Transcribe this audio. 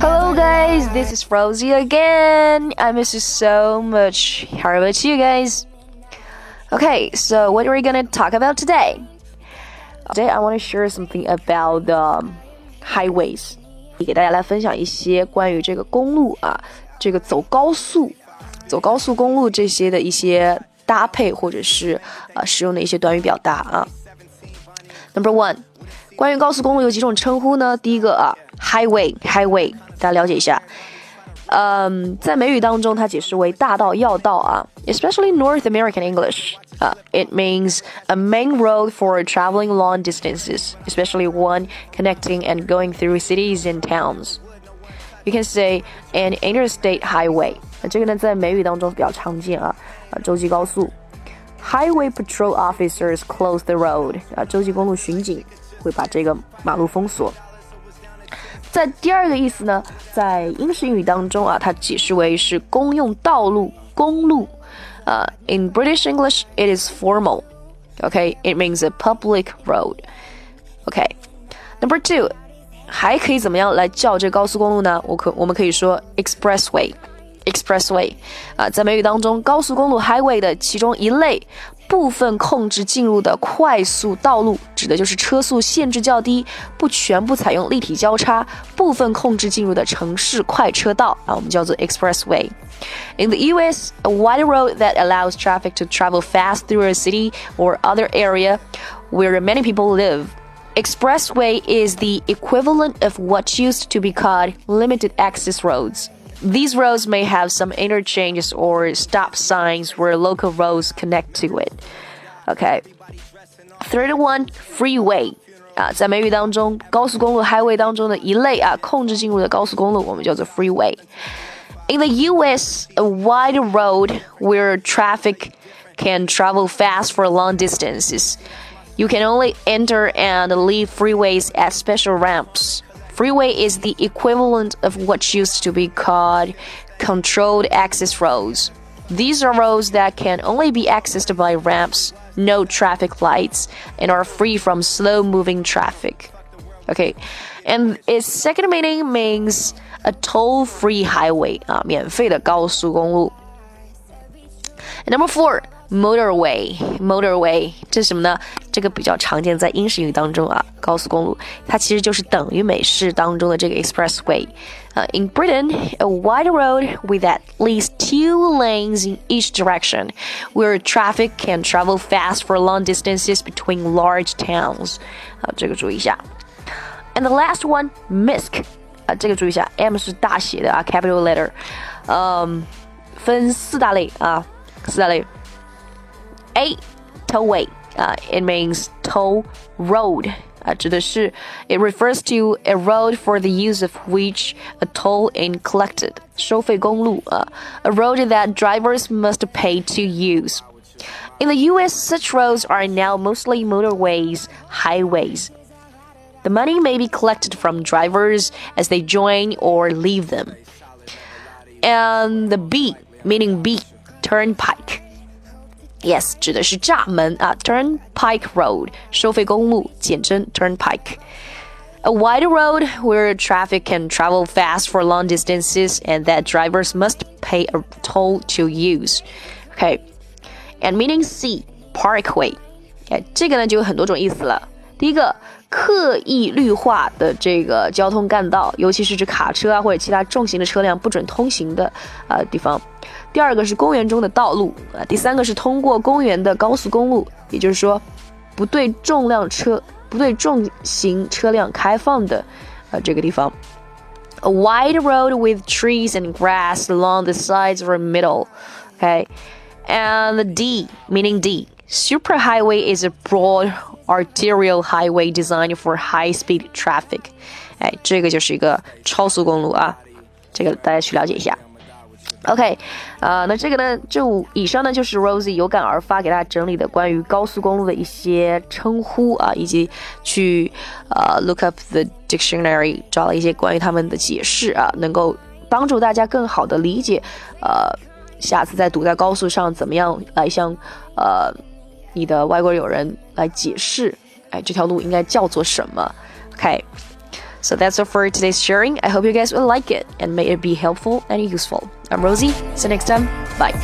Hello guys, this is Rosie again. I miss you so much. How about you guys? Okay, so what are we gonna talk about today? Today I want to share something about the um, highways. 给大家来分享一些关于这个公路啊，这个走高速、走高速公路这些的一些搭配或者是呃使用的一些短语表达啊。Number one， 关于高速公路有几种称呼呢？第一个啊，highway，highway，highway, highway, North American English，啊，it means a main road for traveling long distances，especially one connecting and going through cities and towns。You can say an interstate highway。这个呢，在美语当中比较常见啊，啊，州际高速。Highway patrol officers close the road。啊，州际公路巡警。会把这个马路封锁。在第二个意思呢，在英式英语当中啊，它解释为是公用道路、公路。呃，in British English it is formal，OK，it means a public road。OK，number two，还可以怎么样来叫这高速公路呢？我可我们可以说 expressway。expressway 啊，在美语当中，高速公路 highway 的其中一类部分控制进入的快速道路，指的就是车速限制较低、不全部采用立体交叉、部分控制进入的城市快车道啊，我们叫做 expressway。In the US, a wide road that allows traffic to travel fast through a city or other area where many people live. Expressway is the equivalent of what used to be called limited access roads. These roads may have some interchanges or stop signs where local roads connect to it. Okay. Third one, freeway. 啊，在美语当中，高速公路 highway 当中的一类啊，控制进入的高速公路，我们叫做 freeway。In the U.S., a wide road where traffic can travel fast for long distances. You can only enter and leave freeways at special ramps. Freeway is the equivalent of what used to be called controlled access roads. These are roads that can only be accessed by ramps, no traffic lights, and are free from slow moving traffic. Okay, and its second meaning means a toll free highway 啊，免费的高速公路。And number four, motorway motorway 这是什么呢？这个比较常见在英式英语当中啊，高速公路它其实就是等于美式当中的这个 expressway。Uh, in Britain, a wide road with at least two lanes in each direction, where traffic can travel fast for long distances between large towns. 啊，这个注意一下。And the last one, MISC 啊，这个注意一下，M 是大写的啊，capital letter。嗯，分四大类啊，四大类。 a tollway 啊、uh,，it means toll road 啊，指的是 it refers to a road for the use of which a toll is collected 收费公路啊，a road that drivers must pay to use. In the U.S., such roads are now mostly motorways, highways. The money may be collected from drivers as they join or leave them. And the B, meaning B, turnpike. Yes，指的是闸门啊，Turnpike Road，收费公路，简称 Turnpike。A wide road where traffic can travel fast for long distances and that drivers must pay a toll to use. Okay, and meaning C, parkway. 哎，这个呢就有很多种意思了。第一个， 刻意绿化的这个交通干道，尤其是指卡车啊或者其他重型的车辆不准通行的啊、呃、地方。第二个是公园中的道路啊，第三个是通过公园的高速公路，也就是说，不对重量车、不对重型车辆开放的，呃，这个地方。A wide road with trees and grass along the sides or middle. Okay, and D, meaning D, superhighway is a broad arterial highway designed for high-speed traffic. 哎，这个就是一个超速公路啊，这个大家去了解一下。OK，呃，那这个呢，就以上呢就是 Rosie 有感而发给大家整理的关于高速公路的一些称呼啊，以及去呃 look up the dictionary 找了一些关于他们的解释啊，能够帮助大家更好的理解，呃，下次在堵在高速上怎么样来向呃你的外国友人来解释 哎，这条路应该叫做什么？Okay. So that's all for today's sharing. I hope you guys will like it and may it be helpful and useful. I'm Rosie. See you next time. Bye.